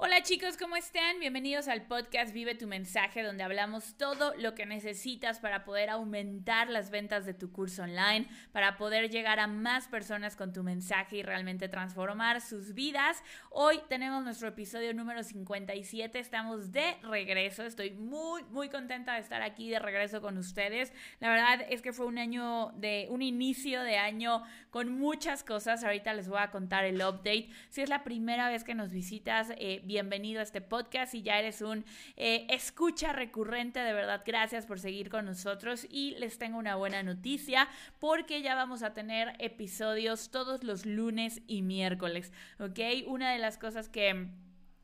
Och Chicos, ¿cómo están? Bienvenidos al podcast Vive tu mensaje, donde hablamos todo lo que necesitas para poder aumentar las ventas de tu curso online, para poder llegar a más personas con tu mensaje y realmente transformar sus vidas. Hoy tenemos nuestro episodio número 57, estamos de regreso, estoy muy, muy contenta de estar aquí de regreso con ustedes. La verdad es que fue un año de, un inicio de año con muchas cosas, ahorita les voy a contar el update. Si es la primera vez que nos visitas, eh, a este podcast. y ya eres un eh, escucha recurrente, de verdad, gracias por seguir con nosotros. Y les tengo una buena noticia porque ya vamos a tener episodios todos los lunes y miércoles, ¿ok? Una de las cosas que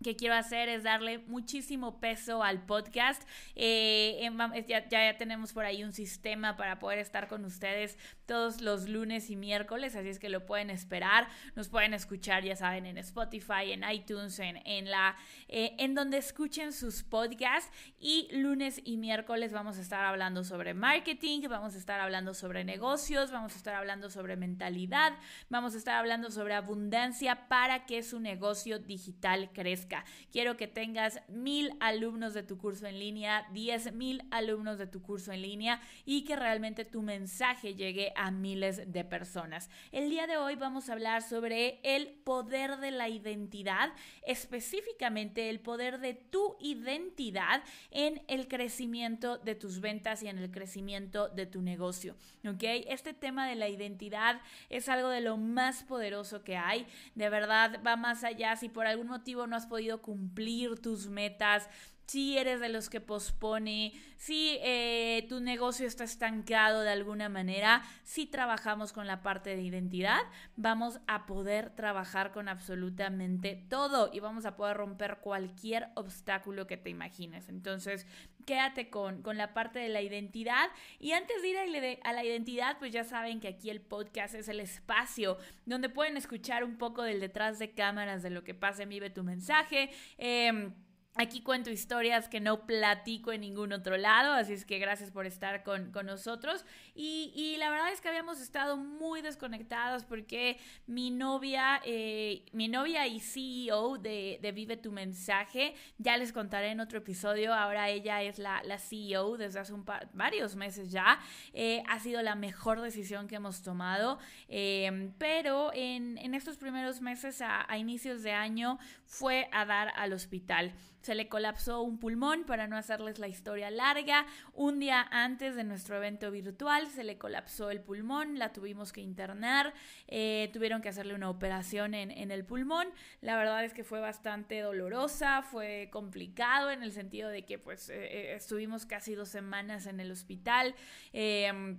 que quiero hacer es darle muchísimo peso al podcast. Eh, ya, ya, tenemos por ahí un sistema para poder estar con ustedes todos los lunes y miércoles, así es que lo pueden esperar. Nos pueden escuchar, ya saben, en Spotify, en iTunes, en, en la, eh, en donde escuchen sus podcasts. Y lunes y miércoles vamos a estar hablando sobre marketing, vamos a estar hablando sobre negocios, vamos a estar hablando sobre mentalidad, vamos a estar hablando sobre abundancia para que su negocio digital crezca. Quiero que tengas mil alumnos de tu curso en línea, diez mil alumnos de tu curso en línea y que realmente tu mensaje llegue a miles de personas. El día de hoy vamos a hablar sobre el poder de la identidad, específicamente el poder de tu identidad en el crecimiento de tus ventas y en el crecimiento de tu negocio. ¿Ok? Este tema de la identidad es algo de lo más poderoso que hay. De verdad, va más allá. Si por algún motivo no has podido podido cumplir tus metas, si eres de los que pospone, si eh, tu negocio está estancado de alguna manera, si trabajamos con la parte de identidad, vamos a poder trabajar con absolutamente todo y vamos a poder romper cualquier obstáculo que te imagines. Entonces, quédate con, con la parte de la identidad. Y antes de ir a, la identidad, pues ya saben que aquí el podcast es el espacio donde pueden escuchar un poco del detrás de cámaras de lo que pasa en Vive tu mensaje. Eh, Aquí cuento historias que no platico en ningún otro lado, así es que gracias por estar con, nosotros. Y, la verdad es que habíamos estado muy desconectados porque mi novia, eh, mi novia y CEO de, Vive tu Mensaje, ya les contaré en otro episodio, ahora ella es la, CEO desde hace un varios meses ya. Eh, ha sido la mejor decisión que hemos tomado, eh, pero en, estos primeros meses, a, a inicios de año, fue a dar al hospital. Se le colapsó un pulmón, para no hacerles la historia larga. Un día antes de nuestro evento virtual se le colapsó el pulmón, la tuvimos que internar, eh, tuvieron que hacerle una operación en, el pulmón. La verdad es que fue bastante dolorosa, fue complicado en el sentido de que pues eh, eh, estuvimos casi dos semanas en el hospital. Em,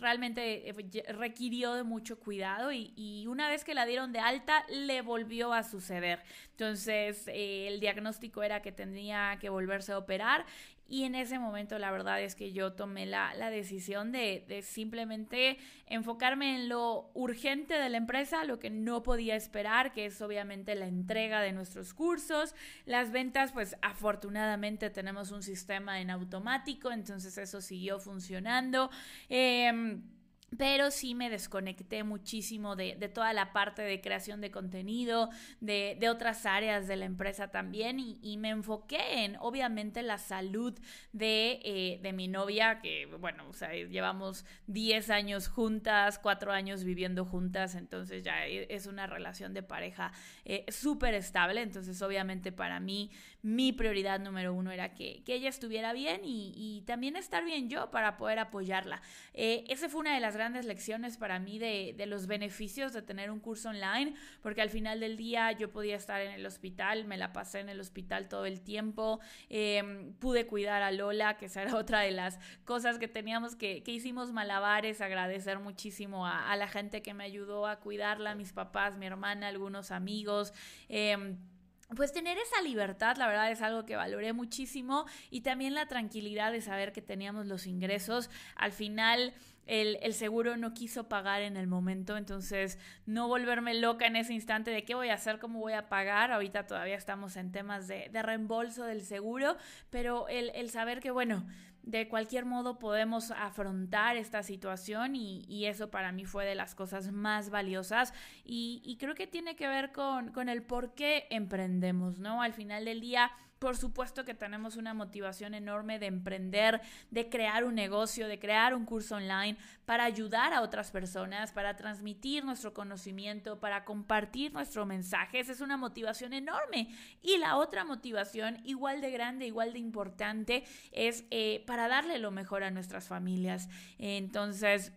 realmente eh, requirió de mucho cuidado y, una vez que la dieron de alta le volvió a suceder. Entonces eh, el diagnóstico era que tendría que volverse a operar y en ese momento la verdad es que yo tomé la, decisión de, de, simplemente enfocarme en lo urgente de la empresa, lo que no podía esperar, que es obviamente la entrega de nuestros cursos. Las ventas, pues afortunadamente tenemos un sistema en automático, entonces eso siguió funcionando. Eh, pero sí me desconecté muchísimo de, toda la parte de creación de contenido, de, otras áreas de la empresa también y, me enfoqué en obviamente la salud de, eh, de, mi novia, que bueno, o sea, llevamos 10 años juntas, 4 años viviendo juntas, entonces ya e, es una relación de pareja eh, súper estable, entonces obviamente para mí mi prioridad número uno era que, ella estuviera bien y, también estar bien yo para poder apoyarla. Eh, esa fue una de las grandes lecciones para mí de, los beneficios de tener un curso online, porque al final del día yo podía estar en el hospital, me la pasé en el hospital todo el tiempo, em, pude cuidar a Lola, que esa era otra de las cosas que teníamos que, que hicimos malabares, agradecer muchísimo a, la gente que me ayudó a cuidarla, mis papás, mi hermana, algunos amigos. Eh, pues tener esa libertad, la verdad, es algo que valoré muchísimo y también la tranquilidad de saber que teníamos los ingresos. Al final, el, seguro no quiso pagar en el momento, entonces no volverme loca en ese instante de qué voy a hacer, cómo voy a pagar. Ahorita todavía estamos en temas de, reembolso del seguro, pero el, el saber que, bueno, de cualquier modo podemos afrontar esta situación y, eso para mí fue de las cosas más valiosas y, creo que tiene que ver con, con el por qué emprendemos, ¿no? Al final del día por supuesto que tenemos una motivación enorme de emprender, de crear un negocio, de crear un curso online para ayudar a otras personas, para transmitir nuestro conocimiento, para compartir nuestro mensaje. Esa es una motivación enorme. Y la otra motivación, igual de grande, igual de importante, es eh, para darle lo mejor a nuestras familias. Entonces,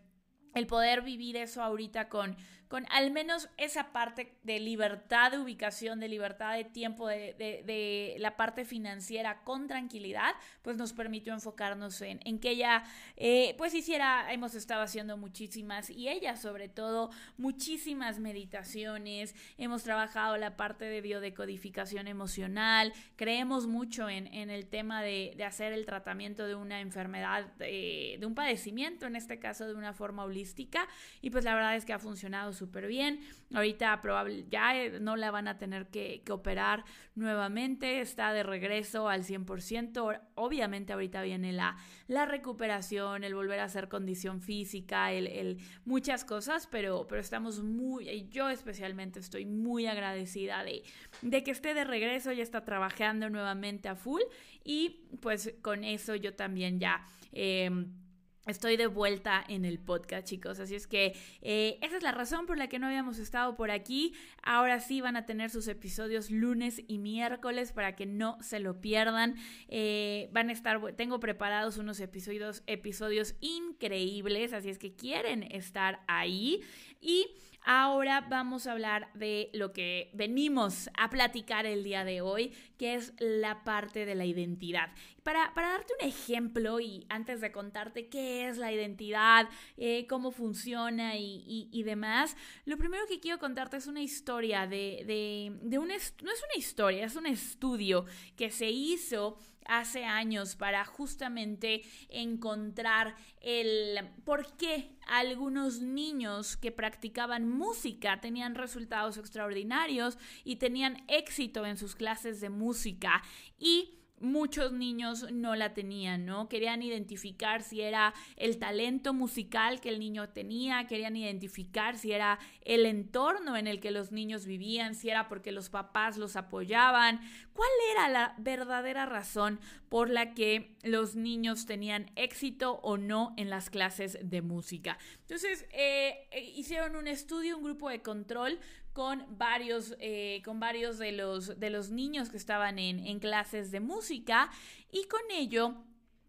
el poder vivir eso ahorita con, con al menos esa parte de libertad de ubicación, de libertad de tiempo, de, la parte financiera con tranquilidad, pues nos permitió enfocarnos en, en que ella eh, pues hiciera, hemos estado haciendo muchísimas y ella sobre todo muchísimas meditaciones, hemos trabajado la parte de biodecodificación emocional, creemos mucho en, en el tema de, hacer el tratamiento de una enfermedad, de un padecimiento, en este caso de una forma holística, y pues la verdad es que ha funcionado súper bien. Ahorita probable, ya eh, no la van a tener que, operar nuevamente, está de regreso al 100%. Obviamente ahorita viene la, la recuperación, el volver a hacer condición física, el, muchas cosas, pero, pero estamos muy, yo especialmente estoy muy agradecida de, de que esté de regreso, ya está trabajando nuevamente a full y pues con eso yo también ya... Em, Estoy de vuelta en el podcast, chicos. Así es que eh, esa es la razón por la que no habíamos estado por aquí. Ahora sí van a tener sus episodios lunes y miércoles para que no se lo pierdan. Eh, van a estar, tengo preparados unos episodios, episodios increíbles, así es que quieren estar ahí. Y Ahora vamos a hablar de lo que venimos a platicar el día de hoy, que es la parte de la identidad. Para, darte un ejemplo y antes de contarte qué es la identidad, eh, cómo funciona y, demás, lo primero que quiero contarte es una historia de, de, un... No es una historia, es un estudio que se hizo hace años para justamente encontrar el por qué algunos niños que practicaban música tenían resultados extraordinarios y tenían éxito en sus clases de música. Y muchos niños no la tenían, ¿no? Querían identificar si era el talento musical que el niño tenía, querían identificar si era el entorno en el que los niños vivían, si era porque los papás los apoyaban, cuál era la verdadera razón por la que los niños tenían éxito o no en las clases de música. Entonces, eh, eh, hicieron un estudio, un grupo de control con varios, eh, con varios de, los, de los niños que estaban en, en clases de música y con ello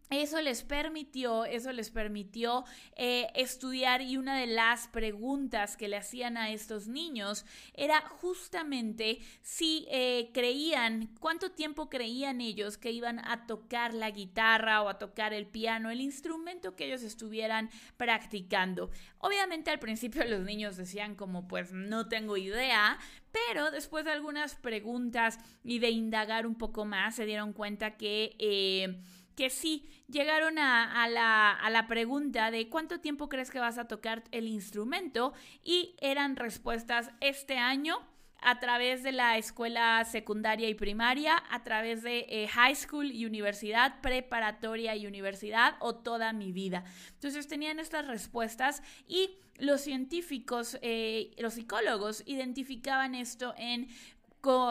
eso les permitió, eso les permitió eh, estudiar y una de las preguntas que le hacían a estos niños era justamente si eh, creían, cuánto tiempo creían ellos que iban a tocar la guitarra o a tocar el piano, el instrumento que ellos estuvieran practicando. Obviamente al principio los niños decían como pues no tengo idea, pero después de algunas preguntas y de indagar un poco más se dieron cuenta que... Eh, que sí llegaron a, la, a, la, pregunta de cuánto tiempo crees que vas a tocar el instrumento y eran respuestas este año a través de la escuela secundaria y primaria, a través de eh, high school y universidad, preparatoria y universidad o toda mi vida. Entonces tenían estas respuestas y los científicos, eh, los psicólogos identificaban esto en...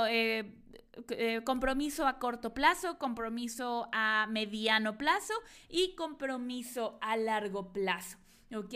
Eh, eh, compromiso a corto plazo, compromiso a mediano plazo y compromiso a largo plazo. ¿Ok?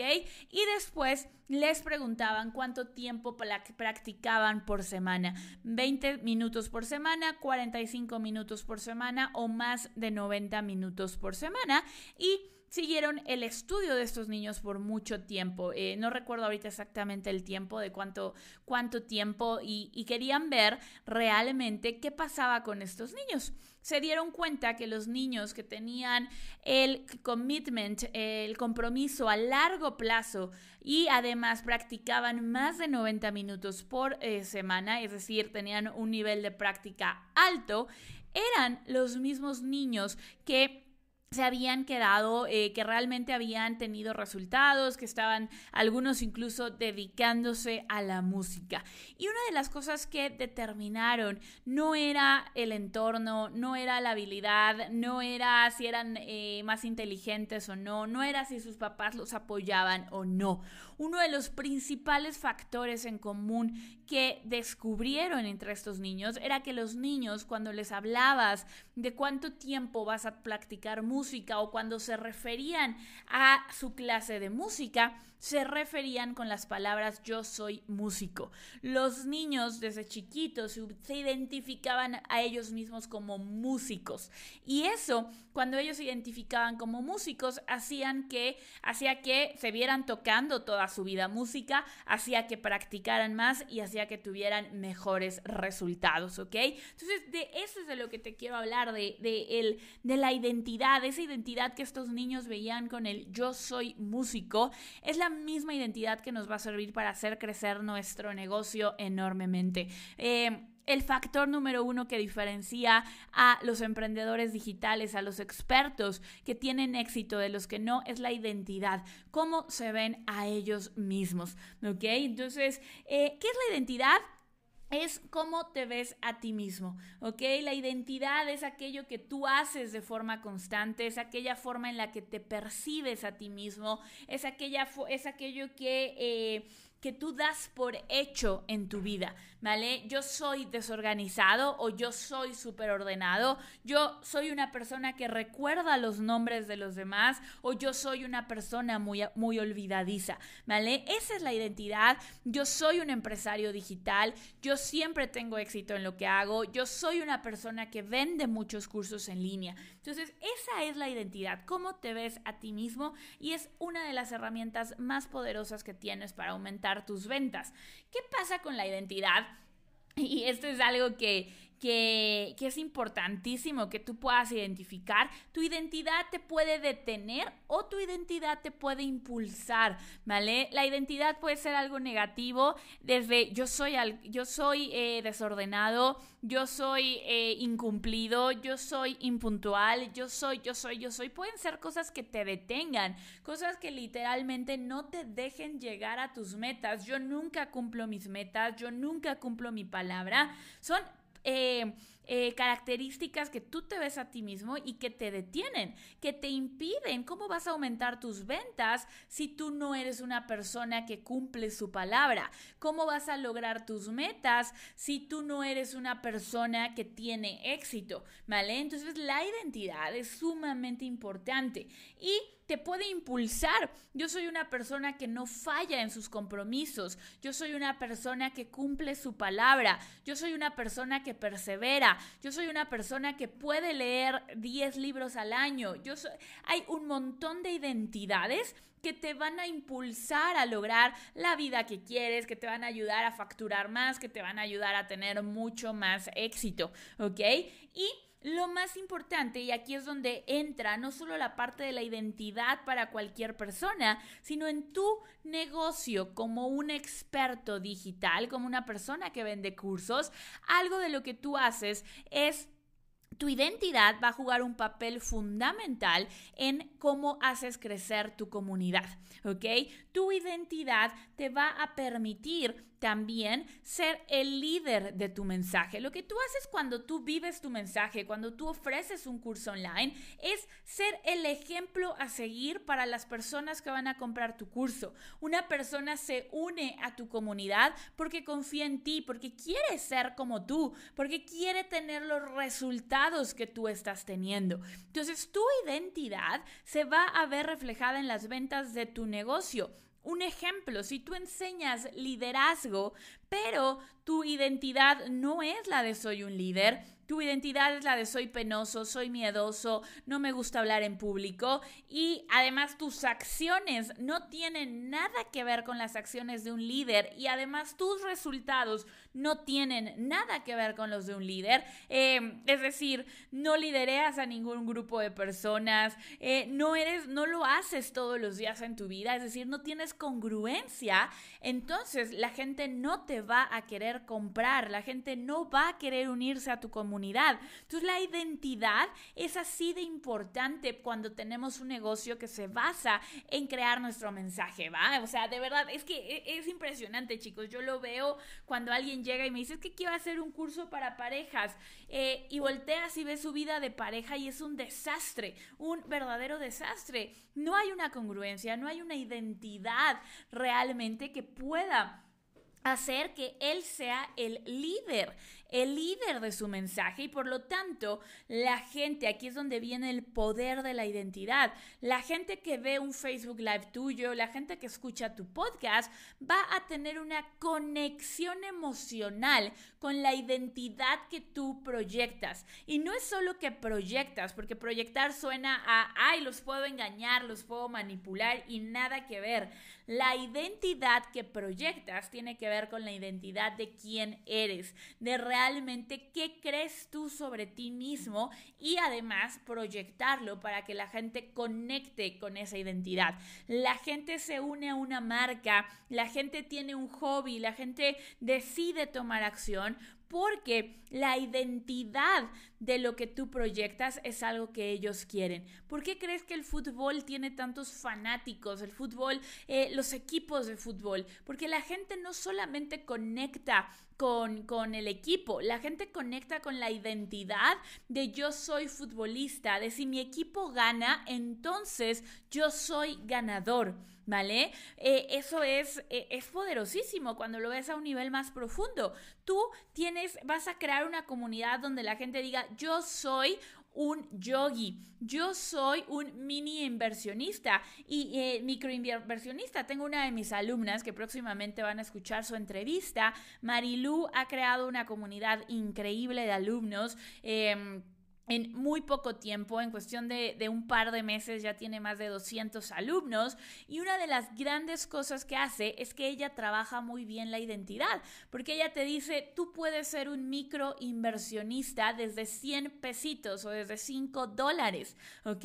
Y después les preguntaban cuánto tiempo practicaban por semana. 20 minutos por semana, 45 minutos por semana o más de 90 minutos por semana. Y siguieron el estudio de estos niños por mucho tiempo. Eh, no recuerdo ahorita exactamente el tiempo, de cuánto, cuánto tiempo, y, querían ver realmente qué pasaba con estos niños. Se dieron cuenta que los niños que tenían el commitment, el compromiso a largo plazo y además practicaban más de 90 minutos por eh, semana, es decir, tenían un nivel de práctica alto, eran los mismos niños que se habían quedado, eh, que realmente habían tenido resultados, que estaban algunos incluso dedicándose a la música. Y una de las cosas que determinaron no era el entorno, no era la habilidad, no era si eran eh, más inteligentes o no, no era si sus papás los apoyaban o no. Uno de los principales factores en común que descubrieron entre estos niños era que los niños cuando les hablabas de cuánto tiempo vas a practicar música o cuando se referían a su clase de música, se referían con las palabras yo soy músico. Los niños desde chiquitos se identificaban a ellos mismos como músicos y eso cuando ellos se identificaban como músicos hacían que hacía que se vieran tocando toda su vida música, hacía que practicaran más y hacía que tuvieran mejores resultados. Entonces de eso es de lo que te quiero hablar de de, el, de la identidad, esa identidad que estos niños veían con el yo soy músico, es la misma identidad que nos va a servir para hacer crecer nuestro negocio enormemente. Eh, el factor número uno que diferencia a los emprendedores digitales, a los expertos que tienen éxito de los que no, es la identidad, cómo se ven a ellos mismos. ¿Ok? Entonces, eh, ¿qué es la identidad? Es cómo te ves a ti mismo, ¿ok? La identidad es aquello que tú haces de forma constante, es aquella forma en la que te percibes a ti mismo, es, aquella, es aquello que... Eh, que tú das por hecho en tu vida, ¿vale? Yo soy desorganizado o yo soy súper ordenado, yo soy una persona que recuerda los nombres de los demás o yo soy una persona muy, muy olvidadiza, ¿vale? Esa es la identidad, yo soy un empresario digital, yo siempre tengo éxito en lo que hago, yo soy una persona que vende muchos cursos en línea. Entonces, esa es la identidad, cómo te ves a ti mismo y es una de las herramientas más poderosas que tienes para aumentar tus ventas. ¿Qué pasa con la identidad? Y esto es algo que, que, es importantísimo que tú puedas identificar. Tu identidad te puede detener o tu identidad te puede impulsar, ¿vale? La identidad puede ser algo negativo, desde yo soy, al, yo soy eh, desordenado, yo soy eh, incumplido, yo soy impuntual, yo soy, yo soy, yo soy. Pueden ser cosas que te detengan, cosas que literalmente no te dejen llegar a tus metas. Yo nunca cumplo mis metas, yo nunca cumplo mi palabra. Son eh, eh, características que tú te ves a ti mismo y que te detienen, que te impiden. ¿Cómo vas a aumentar tus ventas si tú no eres una persona que cumple su palabra? ¿Cómo vas a lograr tus metas si tú no eres una persona que tiene éxito? ¿Vale? Entonces la identidad es sumamente importante y te puede impulsar. Yo soy una persona que no falla en sus compromisos. Yo soy una persona que cumple su palabra. Yo soy una persona que persevera. Yo soy una persona que puede leer 10 libros al año. Yo. Hay un montón de identidades que te van a impulsar a lograr la vida que quieres, que te van a ayudar a facturar más, que te van a ayudar a tener mucho más éxito, ¿ok? Y lo más importante, y aquí es donde entra no solo la parte de la identidad para cualquier persona, sino en tu negocio como un experto digital, como una persona que vende cursos, algo de lo que tú haces es tu identidad va a jugar un papel fundamental en cómo haces crecer tu comunidad, ¿ok? Tu identidad te va a permitir también ser el líder de tu mensaje. Lo que tú haces cuando tú vives tu mensaje, cuando tú ofreces un curso online, es ser el ejemplo a seguir para las personas que van a comprar tu curso. Una persona se une a tu comunidad porque confía en ti, porque quiere ser como tú, porque quiere tener los resultados que tú estás teniendo. Entonces tu identidad se va a ver reflejada en las ventas de tu negocio. Un ejemplo, si tú enseñas liderazgo, pero tu identidad no es la de soy un líder, tu identidad es la de soy penoso, soy miedoso, no me gusta hablar en público y además tus acciones no tienen nada que ver con las acciones de un líder y además tus resultados no tienen nada que ver con los de un líder. Eh, es decir, no lidereas a ningún grupo de personas, eh, no eres, no lo haces todos los días en tu vida, es decir, no tienes congruencia, entonces la gente no te va a querer comprar, la gente no va a querer unirse a tu comunidad Entonces la identidad es así de importante cuando tenemos un negocio que se basa en crear nuestro mensaje, ¿va? O sea, de verdad, es que e, es impresionante, chicos. Yo lo veo cuando alguien llega y me dice, que quiero hacer un curso para parejas eh, y volteas y ves su vida de pareja y es un desastre, un verdadero desastre. No hay una congruencia, no hay una identidad realmente que pueda hacer que él sea el líder el líder de su mensaje y por lo tanto la gente, aquí es donde viene el poder de la identidad, la gente que ve un Facebook Live tuyo, la gente que escucha tu podcast, va a tener una conexión emocional con la identidad que tú proyectas. Y no es solo que proyectas, porque proyectar suena a, ay, los puedo engañar, los puedo manipular y nada que ver. La identidad que proyectas tiene que ver con la identidad de quién eres, de realmente qué crees tú sobre ti mismo y además proyectarlo para que la gente conecte con esa identidad. La gente se une a una marca, la gente tiene un hobby, la gente decide tomar acción porque la identidad de lo que tú proyectas es algo que ellos quieren. ¿Por qué crees que el fútbol tiene tantos fanáticos? El fútbol, eh, los equipos de fútbol, porque la gente no solamente conecta con, con, el equipo. La gente conecta con la identidad de yo soy futbolista, de si mi equipo gana, entonces yo soy ganador. ¿Vale? Eh, eso es, eh, es poderosísimo cuando lo ves a un nivel más profundo. Tú tienes, vas a crear una comunidad donde la gente diga, yo soy un yogi. Yo soy un mini inversionista y eh, microinversionista. Tengo una de mis alumnas que próximamente van a escuchar su entrevista. Marilu ha creado una comunidad increíble de alumnos. Em, en muy poco tiempo, en cuestión de, de, un par de meses, ya tiene más de 200 alumnos y una de las grandes cosas que hace es que ella trabaja muy bien la identidad, porque ella te dice, tú puedes ser un micro inversionista desde 100 pesitos o desde 5 dólares, ¿ok?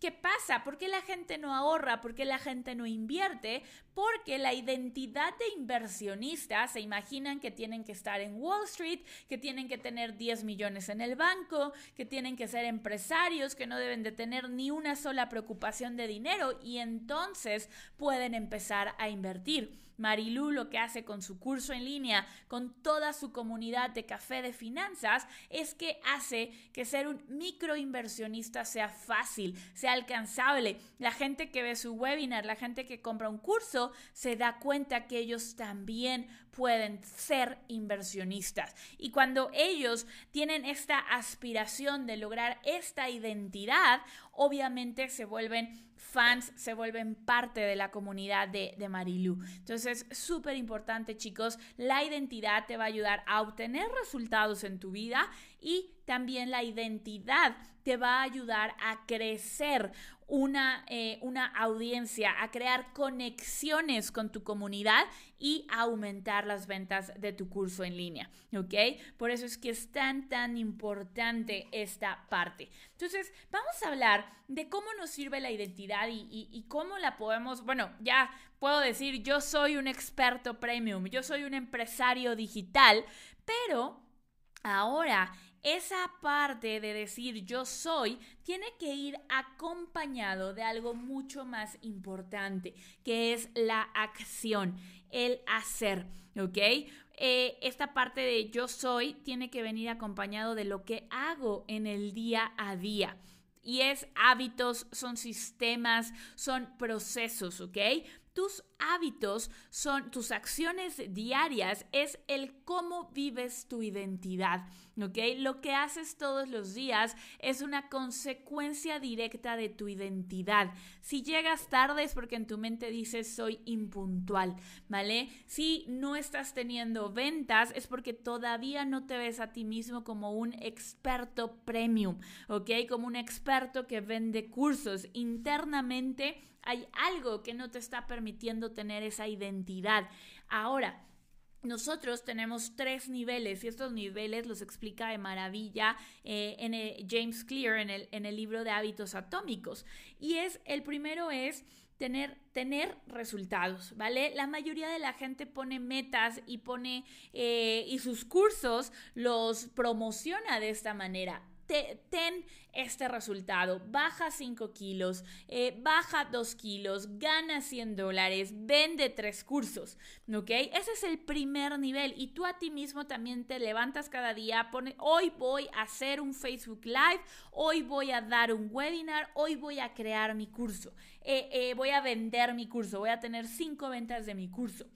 ¿Qué pasa? ¿Por qué la gente no ahorra? ¿Por qué la gente no invierte? Porque la identidad de inversionista se imaginan que tienen que estar en Wall Street, que tienen que tener 10 millones en el banco, que tienen que ser empresarios, que no deben de tener ni una sola preocupación de dinero y entonces pueden empezar a invertir. Marilu lo que hace con su curso en línea, con toda su comunidad de café de finanzas, es que hace que ser un microinversionista sea fácil, sea alcanzable. La gente que ve su webinar, la gente que compra un curso, se da cuenta que ellos también pueden ser inversionistas. Y cuando ellos tienen esta aspiración de lograr esta identidad, obviamente se vuelven fans se vuelven parte de la comunidad de, de Marilu. Entonces, súper importante, chicos, la identidad te va a ayudar a obtener resultados en tu vida y también la identidad te va a ayudar a crecer una, eh, una audiencia, a crear conexiones con tu comunidad y aumentar las ventas de tu curso en línea, ¿ok? Por eso es que es tan, tan importante esta parte. Entonces, vamos a hablar de cómo nos sirve la identidad y, y cómo la podemos, bueno, ya puedo decir, yo soy un experto premium, yo soy un empresario digital, pero ahora esa parte de decir yo soy tiene que ir acompañado de algo mucho más importante, que es la acción, el hacer, ¿ok? Eh, esta parte de yo soy tiene que venir acompañado de lo que hago en el día a día. Y es hábitos, son sistemas, son procesos, ¿ok? Tus hábitos son tus acciones diarias, es el cómo vives tu identidad, Lo que haces todos los días es una consecuencia directa de tu identidad. Si llegas tarde es porque en tu mente dices soy impuntual, ¿vale? Si no estás teniendo ventas es porque todavía no te ves a ti mismo como un experto premium, ¿ok? Como un experto que vende cursos internamente hay algo que no te está permitiendo tener esa identidad. Ahora, nosotros tenemos tres niveles y estos niveles los explica de maravilla eh, en James Clear en el, en el libro de hábitos atómicos. Y es, el primero es tener, tener resultados, ¿vale? La mayoría de la gente pone metas y pone eh, y sus cursos los promociona de esta manera ten este resultado, baja 5 kilos, eh, baja 2 kilos, gana 100 dólares, vende 3 cursos, ¿ok? Ese es el primer nivel y tú a ti mismo también te levantas cada día, pone, hoy voy a hacer un Facebook Live, hoy voy a dar un webinar, hoy voy a crear mi curso, eh, eh, voy a vender mi curso, voy a tener 5 ventas de mi curso.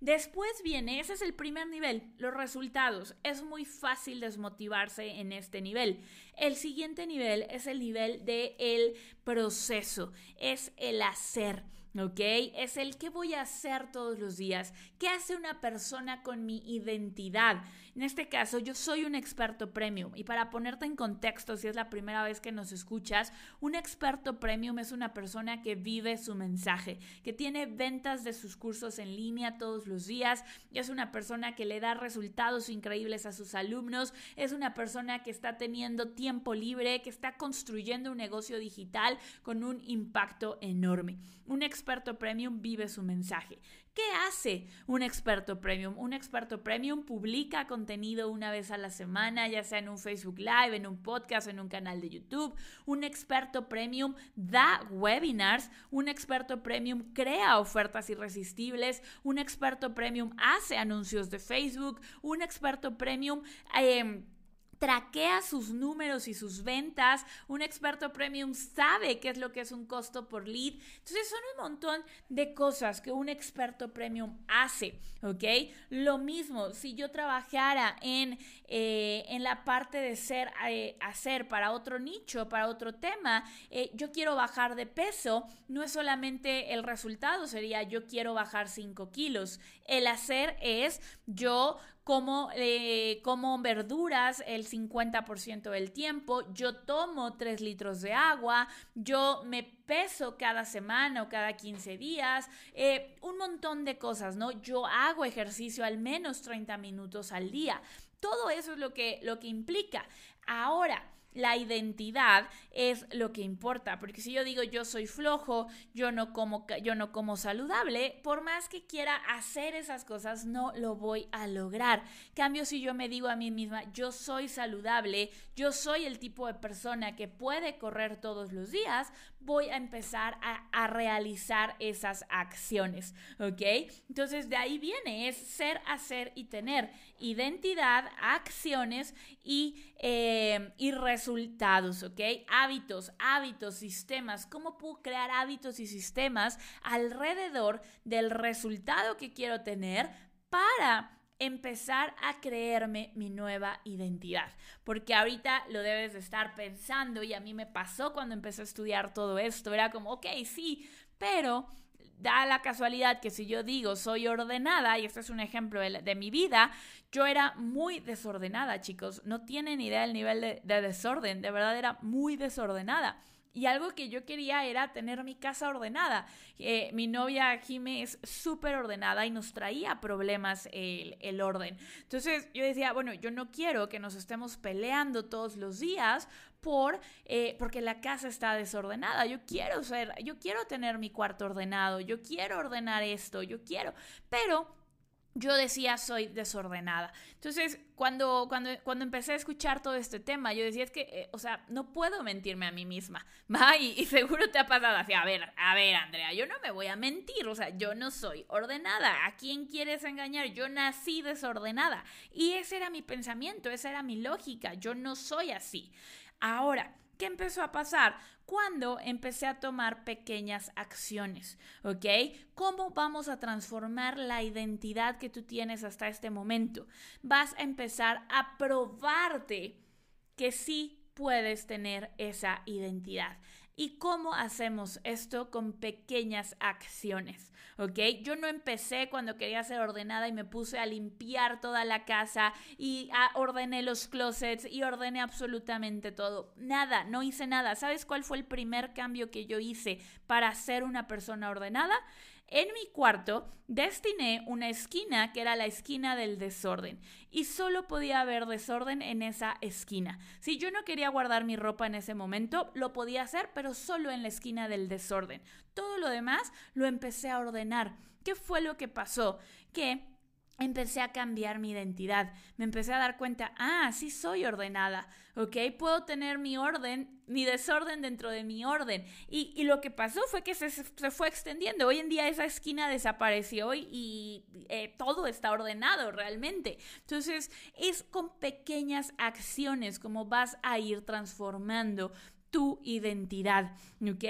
Después viene, ese es el primer nivel, los resultados. Es muy fácil desmotivarse en este nivel. El siguiente nivel es el nivel del el proceso, es el hacer. ¿ok? Es el que voy a hacer todos los días. ¿Qué hace una persona con mi identidad? En este caso, yo soy un experto premium y para ponerte en contexto, si es la primera vez que nos escuchas, un experto premium es una persona que vive su mensaje, que tiene ventas de sus cursos en línea todos los días, es una persona que le da resultados increíbles a sus alumnos, es una persona que está teniendo tiempo libre, que está construyendo un negocio digital con un impacto enorme. Un experto premium vive su mensaje. ¿Qué hace un experto premium? Un experto premium publica contenido una vez a la semana, ya sea en un Facebook Live, en un podcast, en un canal de YouTube. Un experto premium da webinars. Un experto premium crea ofertas irresistibles. Un experto premium hace anuncios de Facebook. Un experto premium... Eh, traquea sus números y sus ventas. Un experto premium sabe qué es lo que es un costo por lead. Entonces son un montón de cosas que un experto premium hace. Lo mismo, si yo trabajara en, eh, en la parte de ser, eh, hacer para otro nicho, para otro tema, eh, yo quiero bajar de peso, no es solamente el resultado, sería yo quiero bajar 5 kilos. El hacer es yo como, eh, como verduras el 50% del tiempo, yo tomo 3 litros de agua, yo me peso cada semana o cada 15 días, eh, un montón de cosas, ¿no? Yo hago ejercicio al menos 30 minutos al día. Todo eso es lo que, lo que implica. Ahora, la identidad es lo que importa, porque si yo digo yo soy flojo, yo no como yo no como saludable, por más que quiera hacer esas cosas no lo voy a lograr. Cambio si yo me digo a mí misma, yo soy saludable, yo soy el tipo de persona que puede correr todos los días, voy a empezar a, realizar esas acciones, ¿ok? Entonces de ahí viene, es ser, hacer y tener identidad, acciones y, eh, y resultados, ¿ok? Hábitos, hábitos, sistemas. ¿Cómo puedo crear hábitos y sistemas alrededor del resultado que quiero tener para empezar a creerme mi nueva identidad. Porque ahorita lo debes de estar pensando y a mí me pasó cuando empecé a estudiar todo esto. Era como, ok, sí, pero da la casualidad que si yo digo soy ordenada, y este es un ejemplo de, mi vida, yo era muy desordenada, chicos. No tienen idea del nivel de, de desorden, de verdad era muy desordenada. Y algo que yo quería era tener mi casa ordenada. Eh, mi novia Jime es súper ordenada y nos traía problemas el, orden. Entonces yo decía, bueno, yo no quiero que nos estemos peleando todos los días por, eh, porque la casa está desordenada. Yo quiero ser, yo quiero tener mi cuarto ordenado, yo quiero ordenar esto, yo quiero, pero yo decía soy desordenada. Entonces, cuando, cuando, cuando empecé a escuchar todo este tema, yo decía, es que, eh, o sea, no puedo mentirme a mí misma, ¿va? Y, seguro te ha pasado así, a ver, a ver, Andrea, yo no me voy a mentir, o sea, yo no soy ordenada. ¿A quién quieres engañar? Yo nací desordenada. Y ese era mi pensamiento, esa era mi lógica, yo no soy así. Ahora, ¿qué empezó a pasar? cuando empecé a tomar pequeñas acciones, ¿ok? ¿Cómo vamos a transformar la identidad que tú tienes hasta este momento? Vas a empezar a probarte que sí puedes tener esa identidad. ¿Y cómo hacemos esto con pequeñas acciones? ¿Ok? Yo no empecé cuando quería ser ordenada y me puse a limpiar toda la casa y ordené los closets y ordené absolutamente todo. Nada, no hice nada. ¿Sabes cuál fue el primer cambio que yo hice para ser una persona ordenada? En mi cuarto destiné una esquina que era la esquina del desorden y solo podía haber desorden en esa esquina. Si yo no quería guardar mi ropa en ese momento, lo podía hacer, pero solo en la esquina del desorden. Todo lo demás lo empecé a ordenar. ¿Qué fue lo que pasó? Que empecé a cambiar mi identidad. Me empecé a dar cuenta, ah, sí soy ordenada, ¿ok? Puedo tener mi orden, mi desorden dentro de mi orden. Y, lo que pasó fue que se, fue extendiendo. Hoy en día esa esquina desapareció y, y eh, todo está ordenado realmente. Entonces, es con pequeñas acciones como vas a ir transformando tu identidad, ¿ok?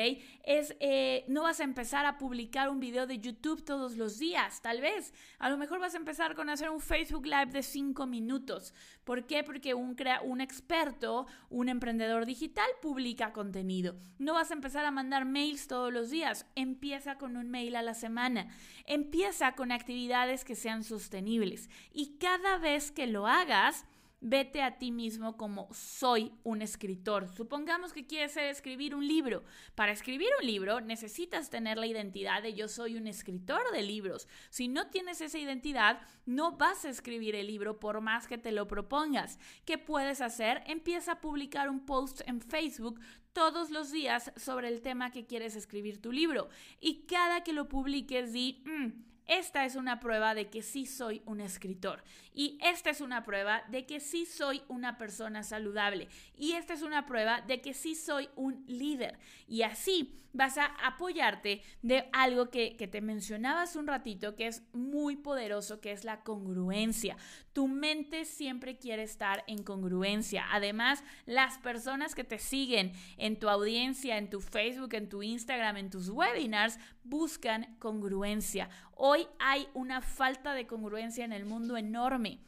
Es, eh, no vas a empezar a publicar un video de YouTube todos los días, tal vez. A lo mejor vas a empezar con hacer un Facebook Live de cinco minutos. ¿Por qué? Porque un, un experto, un emprendedor digital publica contenido. No vas a empezar a mandar mails todos los días. Empieza con un mail a la semana. Empieza con actividades que sean sostenibles. Y cada vez que lo hagas, Vete a ti mismo como soy un escritor. Supongamos que quieres escribir un libro. Para escribir un libro necesitas tener la identidad de yo soy un escritor de libros. Si no tienes esa identidad, no vas a escribir el libro por más que te lo propongas. ¿Qué puedes hacer? Empieza a publicar un post en Facebook todos los días sobre el tema que quieres escribir tu libro. Y cada que lo publiques, di... Mm, esta es una prueba de que sí soy un escritor. Y esta es una prueba de que sí soy una persona saludable. Y esta es una prueba de que sí soy un líder. Y así vas a apoyarte de algo que, que te mencionaba hace un ratito, que es muy poderoso, que es la congruencia. Tu mente siempre quiere estar en congruencia. Además, las personas que te siguen en tu audiencia, en tu Facebook, en tu Instagram, en tus webinars, buscan congruencia. Hoy hay una falta de congruencia en el mundo enorme.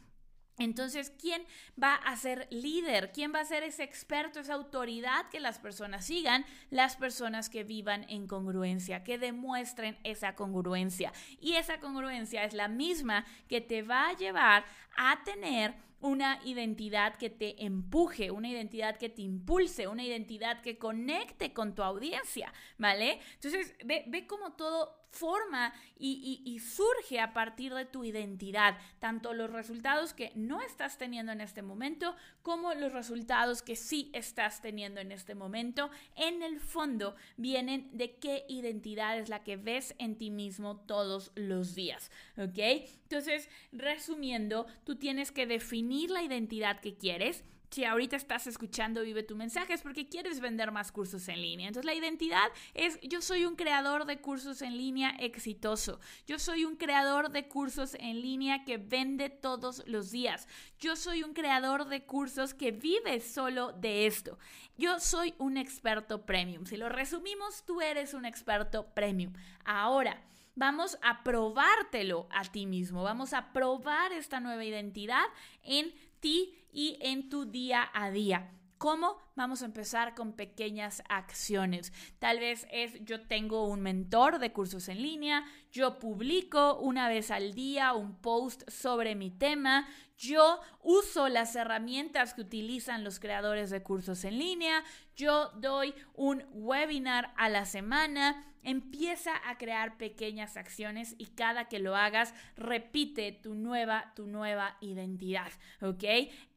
Entonces, ¿quién va a ser líder? ¿Quién va a ser ese experto, esa autoridad que las personas sigan? Las personas que vivan en congruencia, que demuestren esa congruencia. Y esa congruencia es la misma que te va a llevar a tener una identidad que te empuje, una identidad que te impulse, una identidad que conecte con tu audiencia, ¿vale? Entonces, ve, ve cómo todo forma y, surge a partir de tu identidad, tanto los resultados que no estás teniendo en este momento como los resultados que sí estás teniendo en este momento, en el fondo vienen de qué identidad es la que ves en ti mismo todos los días, ¿ok? Entonces, resumiendo, tú tienes que definir la identidad que quieres, si ahorita estás escuchando Vive tu mensaje es porque quieres vender más cursos en línea. Entonces la identidad es yo soy un creador de cursos en línea exitoso. Yo soy un creador de cursos en línea que vende todos los días. Yo soy un creador de cursos que vive solo de esto. Yo soy un experto premium. Si lo resumimos, tú eres un experto premium. Ahora, vamos a probártelo a ti mismo. Vamos a probar esta nueva identidad en ti y en tu día a día. ¿Cómo? Vamos a empezar con pequeñas acciones. Tal vez es yo tengo un mentor de cursos en línea, yo publico una vez al día un post sobre mi tema, yo uso las herramientas que utilizan los creadores de cursos en línea, yo doy un webinar a la semana, empieza a crear pequeñas acciones y cada que lo hagas repite tu nueva, tu nueva identidad, ¿ok?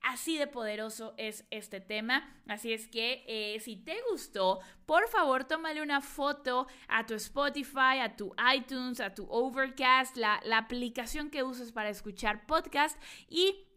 Así de poderoso es este tema. Así es que eh, si te gustó, por favor tómale una foto a tu Spotify, a tu iTunes, a tu Overcast, la, la aplicación que uses para escuchar podcast y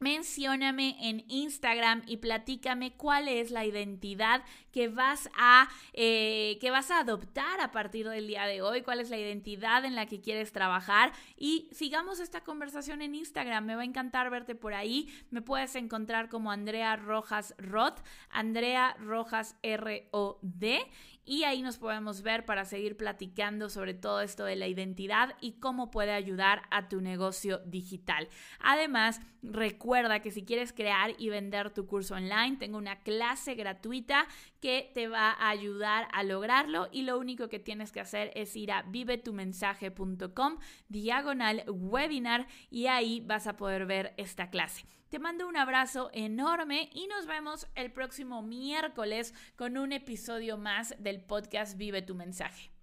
Mencióname en Instagram y platícame cuál es la identidad que vas a eh, que vas a adoptar a partir del día de hoy, cuál es la identidad en la que quieres trabajar y sigamos esta conversación en Instagram. Me va a encantar verte por ahí. Me puedes encontrar como Andrea Rojas Rod, Andrea Rojas R O D y ahí nos podemos ver para seguir platicando sobre todo esto de la identidad y cómo puede ayudar a tu negocio digital. Además, recuerda que si quieres crear y vender tu curso online, tengo una clase gratuita que te va a ayudar a lograrlo y lo único que tienes que hacer es ir a vivetumensaje.com diagonal webinar y ahí vas a poder ver esta clase. Te mando un abrazo enorme y nos vemos el próximo miércoles con un episodio más del podcast Vive tu mensaje.